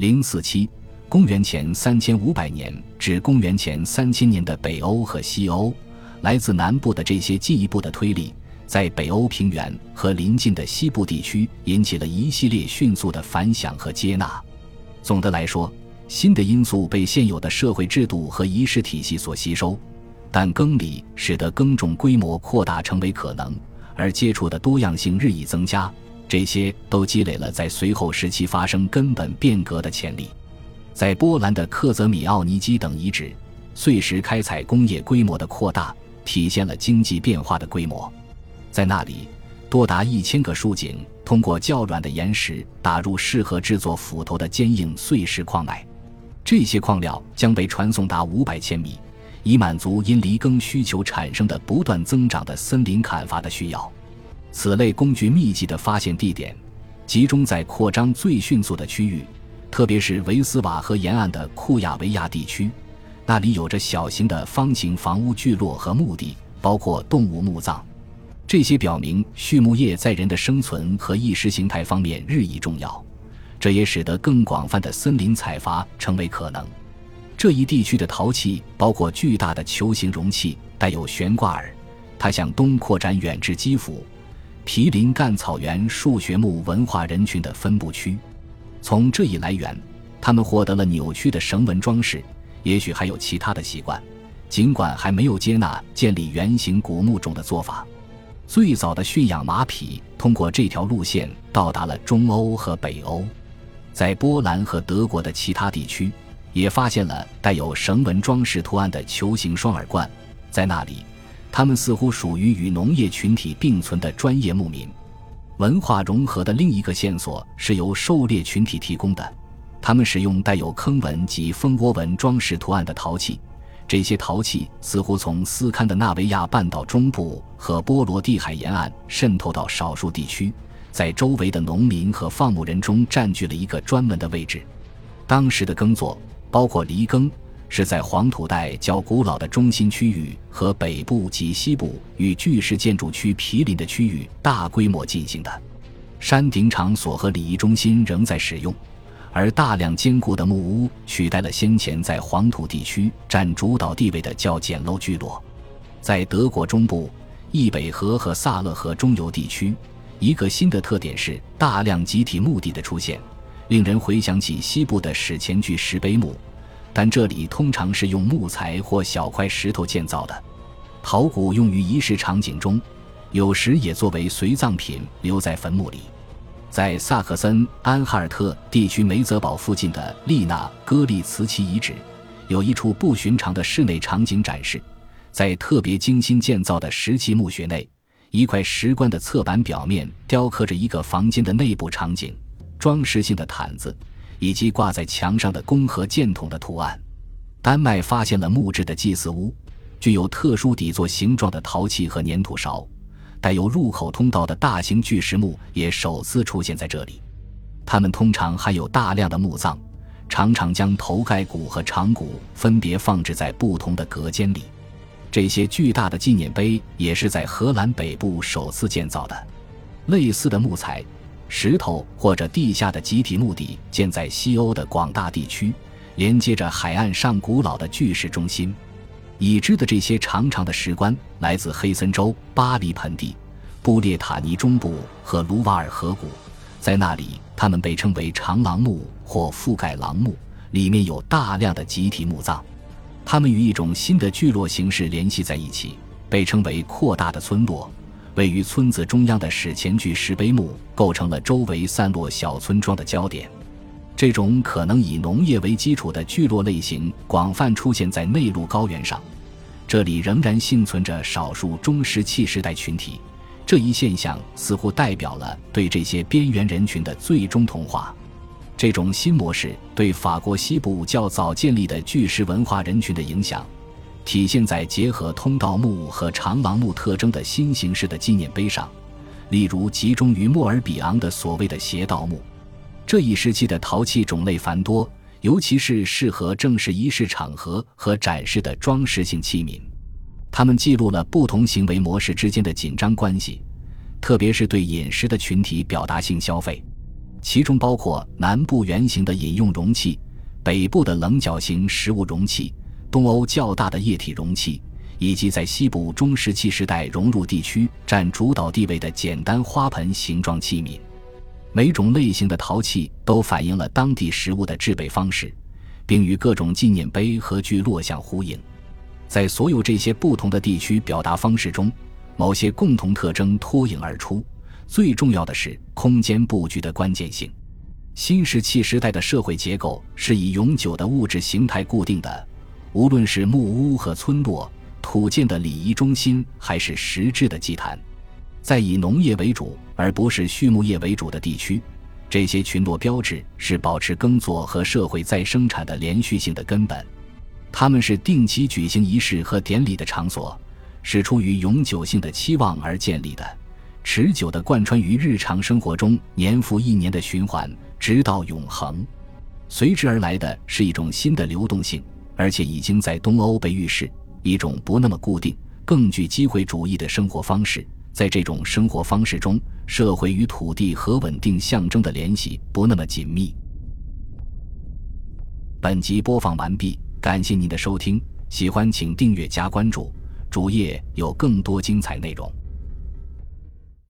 零四七，公元前三千五百年至公元前三千年的北欧和西欧，来自南部的这些进一步的推力，在北欧平原和邻近的西部地区引起了一系列迅速的反响和接纳。总的来说，新的因素被现有的社会制度和仪式体系所吸收，但耕礼使得耕种规模扩大成为可能，而接触的多样性日益增加。这些都积累了在随后时期发生根本变革的潜力。在波兰的克泽米奥尼基等遗址，碎石开采工业规模的扩大，体现了经济变化的规模。在那里，多达一千个竖井通过较软的岩石打入适合制作斧头的坚硬碎石矿脉，这些矿料将被传送达五百千米，以满足因犁耕需求产生的不断增长的森林砍伐的需要。此类工具密集的发现地点，集中在扩张最迅速的区域，特别是维斯瓦河沿岸的库亚维亚地区。那里有着小型的方形房屋聚落和墓地，包括动物墓葬。这些表明畜牧业在人的生存和意识形态方面日益重要。这也使得更广泛的森林采伐成为可能。这一地区的陶器包括巨大的球形容器，带有悬挂耳，它向东扩展远至基辅。毗邻干草原数学墓文化人群的分布区，从这一来源，他们获得了扭曲的绳纹装饰，也许还有其他的习惯，尽管还没有接纳建立圆形古墓种的做法。最早的驯养马匹通过这条路线到达了中欧和北欧，在波兰和德国的其他地区，也发现了带有绳纹装饰图案的球形双耳罐，在那里。他们似乎属于与农业群体并存的专业牧民。文化融合的另一个线索是由狩猎群体提供的。他们使用带有坑纹及蜂窝纹装饰图案的陶器，这些陶器似乎从斯堪的纳维亚半岛中部和波罗的海沿岸渗透到少数地区，在周围的农民和放牧人中占据了一个专门的位置。当时的耕作包括犁耕。是在黄土带较古老的中心区域和北部及西部与巨石建筑区毗邻的区域大规模进行的。山顶场所和礼仪中心仍在使用，而大量坚固的木屋取代了先前在黄土地区占主导地位的较简陋聚落。在德国中部、易北河和萨勒河中游地区，一个新的特点是大量集体墓地的出现，令人回想起西部的史前巨石碑墓。但这里通常是用木材或小块石头建造的，陶骨用于仪式场景中，有时也作为随葬品留在坟墓里。在萨克森安哈尔特地区梅泽堡附近的利纳戈利茨奇遗址，有一处不寻常的室内场景展示。在特别精心建造的石器墓穴内，一块石棺的侧板表面雕刻着一个房间的内部场景，装饰性的毯子。以及挂在墙上的弓和箭筒的图案。丹麦发现了木质的祭祀屋，具有特殊底座形状的陶器和粘土勺。带有入口通道的大型巨石墓也首次出现在这里。它们通常含有大量的墓葬，常常将头盖骨和长骨分别放置在不同的隔间里。这些巨大的纪念碑也是在荷兰北部首次建造的。类似的木材。石头或者地下的集体墓地建在西欧的广大地区，连接着海岸上古老的巨石中心。已知的这些长长的石棺来自黑森州、巴黎盆地、布列塔尼中部和卢瓦尔河谷，在那里，它们被称为长廊墓或覆盖廊墓，里面有大量的集体墓葬。它们与一种新的聚落形式联系在一起，被称为扩大的村落。位于村子中央的史前巨石碑墓构成了周围散落小村庄的焦点。这种可能以农业为基础的聚落类型广泛出现在内陆高原上，这里仍然幸存着少数中石器时代群体。这一现象似乎代表了对这些边缘人群的最终同化。这种新模式对法国西部较早建立的巨石文化人群的影响。体现在结合通道墓和长廊墓特征的新形式的纪念碑上，例如集中于莫尔比昂的所谓的斜道墓。这一时期的陶器种类繁多，尤其是适合正式仪式场合和展示的装饰性器皿。它们记录了不同行为模式之间的紧张关系，特别是对饮食的群体表达性消费。其中包括南部圆形的饮用容器、北部的棱角形食物容器、东欧较大的液体容器，以及在西部中石器时代融入地区占主导地位的简单花盆形状器皿。每种类型的陶器都反映了当地食物的制备方式，并与各种纪念碑和聚落相呼应。在所有这些不同的地区表达方式中，某些共同特征脱颖而出。最重要的是空间布局的关键性。新石器时代的社会结构是以永久的物质形态固定的，无论是木屋和村落、土建的礼仪中心，还是实质的祭坛。在以农业为主而不是畜牧业为主的地区，这些群落标志是保持耕作和社会再生产的连续性的根本。他们是定期举行仪式和典礼的场所，是出于永久性的期望而建立的。持久的贯穿于日常生活中，年复一年的循环，直到永恒。随之而来的是一种新的流动性，而且已经在东欧被预示一种不那么固定、更具机会主义的生活方式。在这种生活方式中，社会与土地和稳定象征的联系不那么紧密。本集播放完毕，感谢您的收听，喜欢请订阅加关注，主页有更多精彩内容。